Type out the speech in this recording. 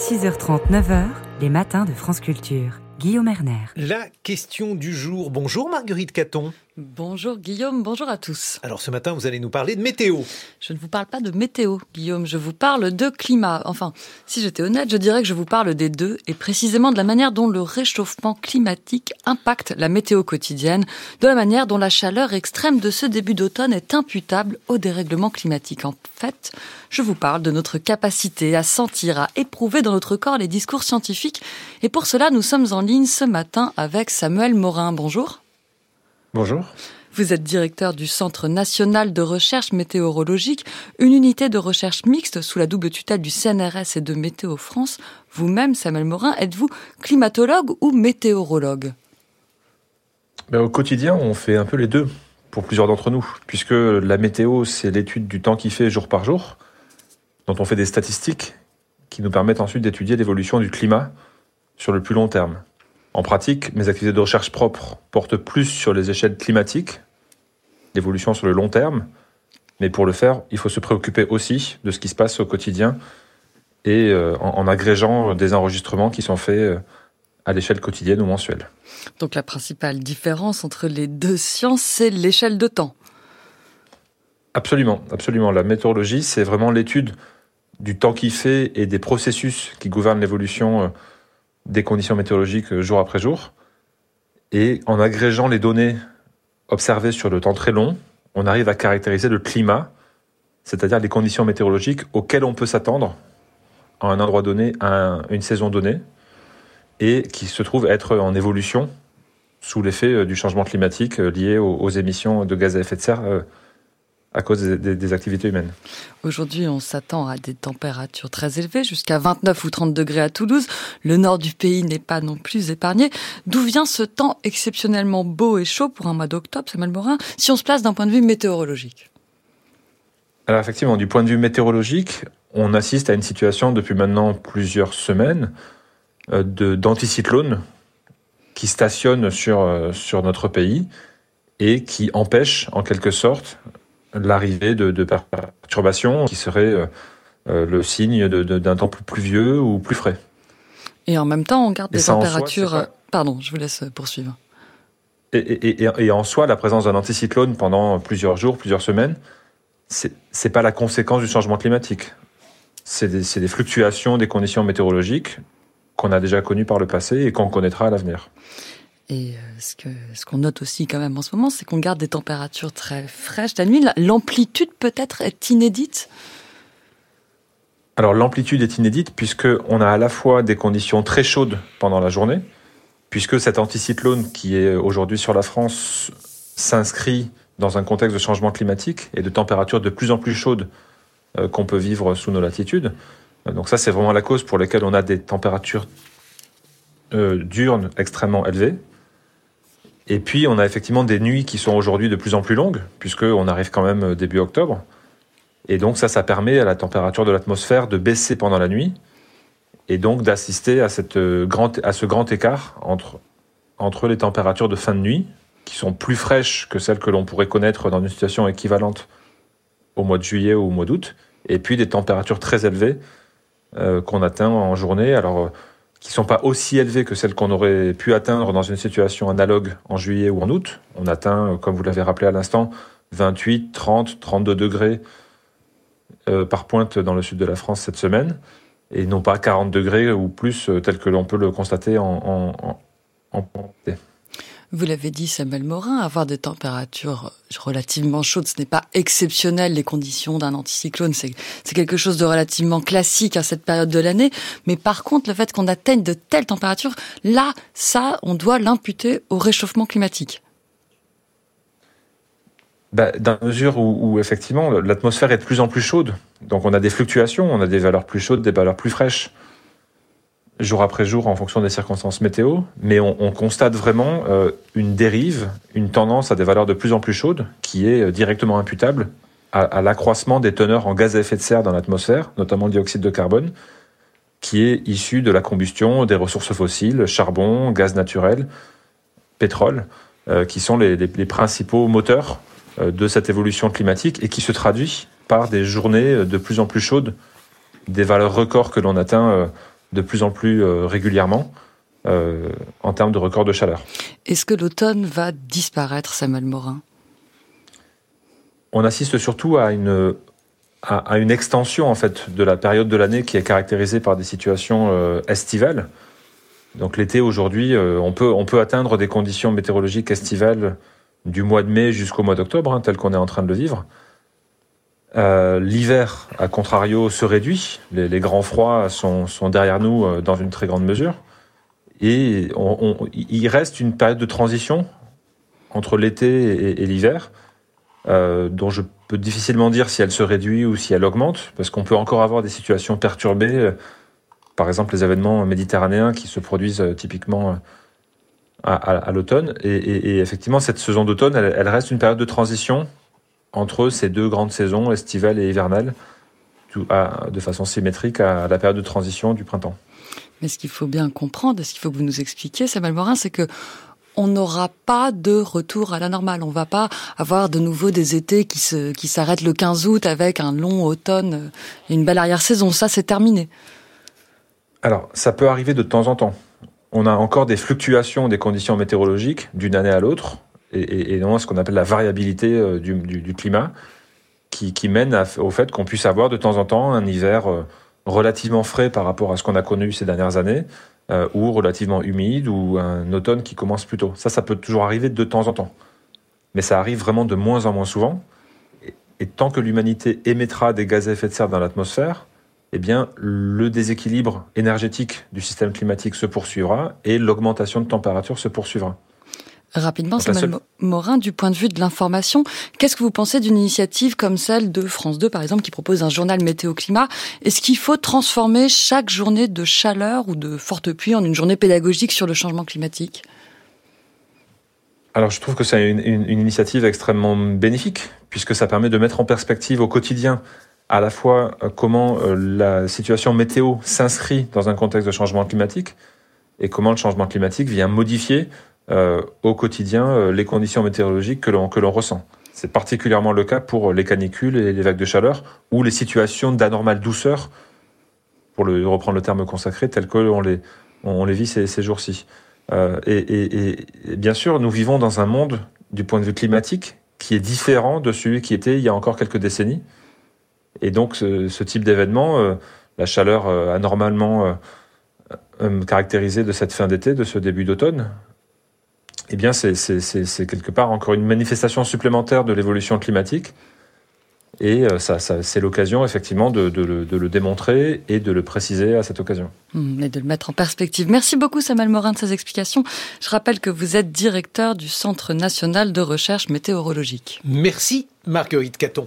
6h30, 9h, les matins de France Culture. Guillaume Erner. La question du jour. Bonjour Marguerite Caton. Bonjour Guillaume, bonjour à tous. Alors ce matin, vous allez nous parler de météo. Je ne vous parle pas de météo, Guillaume, je vous parle de climat. Enfin, si j'étais honnête, je dirais que je vous parle des deux, et précisément de la manière dont le réchauffement climatique impacte la météo quotidienne, de la manière dont la chaleur extrême de ce début d'automne est imputable au dérèglement climatique. En fait, je vous parle de notre capacité à sentir, à éprouver dans notre corps les discours scientifiques, et pour cela, nous sommes en ligne ce matin avec Samuel Morin. Bonjour. Bonjour. Vous êtes directeur du Centre national de recherche météorologique, une unité de recherche mixte sous la double tutelle du CNRS et de Météo France. Vous-même, Samuel Morin, êtes-vous climatologue ou météorologue? Ben, Au quotidien, on fait un peu les deux, pour plusieurs d'entre nous, puisque la météo, c'est l'étude du temps qui fait jour par jour, dont on fait des statistiques qui nous permettent ensuite d'étudier l'évolution du climat sur le plus long terme. En pratique, mes activités de recherche propres portent plus sur les échelles climatiques, l'évolution sur le long terme, mais pour le faire, il faut se préoccuper aussi de ce qui se passe au quotidien et euh, en, agrégeant des enregistrements qui sont faits euh, à l'échelle quotidienne ou mensuelle. Donc la principale différence entre les deux sciences, c'est l'échelle de temps. Absolument, absolument. La météorologie, c'est vraiment l'étude du temps qui fait et des processus qui gouvernent l'évolution euh, des conditions météorologiques euh, jour après jour. Et en agrégeant les données observées sur le temps très long, on arrive à caractériser le climat, c'est-à-dire les conditions météorologiques auxquelles on peut s'attendre à un endroit donné, à une saison donnée, et qui se trouve être en évolution sous l'effet euh, du changement climatique euh, lié aux, émissions de gaz à effet de serre à cause des, activités humaines. Aujourd'hui, on s'attend à des températures très élevées, jusqu'à 29 ou 30 degrés à Toulouse. Le nord du pays n'est pas non plus épargné. D'où vient ce temps exceptionnellement beau et chaud pour un mois d'octobre, Samuel Morin, si on se place d'un point de vue météorologique Alors effectivement, du point de vue météorologique, on assiste à une situation depuis maintenant plusieurs semaines euh, d'anticyclones qui stationnent sur, euh, sur notre pays et qui empêchent en quelque sorte l'arrivée de, perturbations qui seraient euh, euh, le signe d'un temps plus pluvieux ou plus frais. Et en même temps, on garde des températures. Pardon, je vous laisse poursuivre. Et, en soi, la présence d'un anticyclone pendant plusieurs jours, plusieurs semaines, c'est pas la conséquence du changement climatique. C'est des, des, fluctuations des conditions météorologiques qu'on a déjà connues par le passé et qu'on connaîtra à l'avenir. Et euh, ce que ce qu'on note aussi quand même en ce moment, c'est qu'on garde des températures très fraîches la nuit. L'amplitude peut-être est inédite? Alors l'amplitude est inédite puisque on a à la fois des conditions très chaudes pendant la journée, puisque cet anticyclone qui est aujourd'hui sur la France s'inscrit dans un contexte de changement climatique et de températures de plus en plus chaudes euh, qu'on peut vivre sous nos latitudes. Donc ça, c'est vraiment la cause pour laquelle on a des températures euh, extrêmement élevées, et puis, on a effectivement des nuits qui sont aujourd'hui de plus en plus longues, puisqu'on arrive quand même début octobre. Et donc, ça, ça permet à la température de l'atmosphère de baisser pendant la nuit, et donc d'assister à, cette à ce grand écart entre, entre les températures de fin de nuit, qui sont plus fraîches que celles que l'on pourrait connaître dans une situation équivalente au mois de juillet ou au mois d'août, et puis des températures très élevées euh, qu'on atteint en journée. Alors, qui sont pas aussi élevées que celles qu'on aurait pu atteindre dans une situation analogue en juillet ou en août. On atteint, comme vous l'avez rappelé à l'instant, 28, 30, 32 degrés euh, par pointe dans le sud de la France cette semaine, et non pas 40 degrés ou plus, euh, tel que l'on peut le constater en, en, en, vous l'avez dit, Samuel Morin, avoir des températures relativement chaudes, ce n'est pas exceptionnel les conditions d'un anticyclone. C'est quelque chose de relativement classique à cette période de l'année. Mais par contre, le fait qu'on atteigne de telles températures, là, ça, on doit l'imputer au réchauffement climatique. Bah, dans la mesure où, où effectivement l'atmosphère est de plus en plus chaude, donc on a des fluctuations, on a des valeurs plus chaudes, des valeurs plus fraîches jour après jour en fonction des circonstances météo, mais on, constate vraiment euh, une dérive, une tendance à des valeurs de plus en plus chaudes qui est euh, directement imputable à, l'accroissement des teneurs en gaz à effet de serre dans l'atmosphère, notamment le dioxyde de carbone, qui est issu de la combustion des ressources fossiles, charbon, gaz naturel, pétrole, euh, qui sont les, principaux moteurs de cette évolution climatique et qui se traduit par des journées de plus en plus chaudes, des valeurs records que l'on atteint de plus en plus régulièrement en termes de records de chaleur. Est-ce que l'automne va disparaître, Samuel Morin? On assiste surtout à une à, une extension en fait de la période de l'année qui est caractérisée par des situations estivales. Donc l'été aujourd'hui, on peut on peut atteindre des conditions météorologiques estivales du mois de mai jusqu'au mois d'octobre, hein, tel qu'on est en train de le vivre. Euh, l'hiver, à contrario, se réduit. Les, grands froids sont, derrière nous euh, dans une très grande mesure. Et il reste une période de transition entre l'été et, l'hiver, euh, dont je peux difficilement dire si elle se réduit ou si elle augmente, parce qu'on peut encore avoir des situations perturbées, par exemple les événements méditerranéens qui se produisent typiquement à, l'automne. Et, effectivement, cette saison d'automne, elle, reste une période de transition entre ces deux grandes saisons, estivale et hivernale, de façon symétrique à la période de transition du printemps. Mais ce qu'il faut bien comprendre, ce qu'il faut que vous nous expliquiez, Samuel Morin, c'est que on n'aura pas de retour à la normale. On va pas avoir de nouveau des étés qui se, qui s'arrêtent le 15 août avec un long automne et une belle arrière-saison. Ça, c'est terminé. Alors, ça peut arriver de temps en temps on a encore des fluctuations des conditions météorologiques d'une année à l'autre, et, et, ce qu'on appelle la variabilité euh, du, climat, qui, mène au fait qu'on puisse avoir de temps en temps un hiver euh, relativement frais par rapport à ce qu'on a connu ces dernières années, euh, ou relativement humide, ou un automne qui commence plus tôt. Ça, ça peut toujours arriver de temps en temps. Mais ça arrive vraiment de moins en moins souvent. et tant que l'humanité émettra des gaz à effet de serre dans l'atmosphère, eh bien, le déséquilibre énergétique du système climatique se poursuivra et l'augmentation de température se poursuivra. Rapidement, Samuel Morin, du point de vue de l'information, qu'est-ce que vous pensez d'une initiative comme celle de France 2, par exemple, qui propose un journal météo-climat Est-ce qu'il faut transformer chaque journée de chaleur ou de forte pluie en une journée pédagogique sur le changement climatique? Alors je trouve que c'est une, une, initiative extrêmement bénéfique, puisque ça permet de mettre en perspective au quotidien à la fois euh, comment euh, la situation météo s'inscrit dans un contexte de changement climatique et comment le changement climatique vient modifier au quotidien les conditions météorologiques que l'on que l'on ressent. C'est particulièrement le cas pour les canicules et les vagues de chaleur ou les situations d'anormale douceur, pour reprendre le terme consacré, tel que l'on les, on les vit ces, jours-ci. et, bien sûr, nous vivons dans un monde, du point de vue climatique, qui est différent de celui qui était il y a encore quelques décennies. Et donc ce, type d'événement, euh, la chaleur euh, anormalement euh, caractérisée de cette fin d'été, de ce début d'automne, eh bien c'est quelque part encore une manifestation supplémentaire de l'évolution climatique. Et ça, c'est l'occasion effectivement de, le démontrer et de le préciser à cette occasion. Mmh, et de le mettre en perspective. Merci beaucoup Samuel Morin de ces explications. Je rappelle que vous êtes directeur du Centre national de recherche météorologique. Merci Marguerite Caton.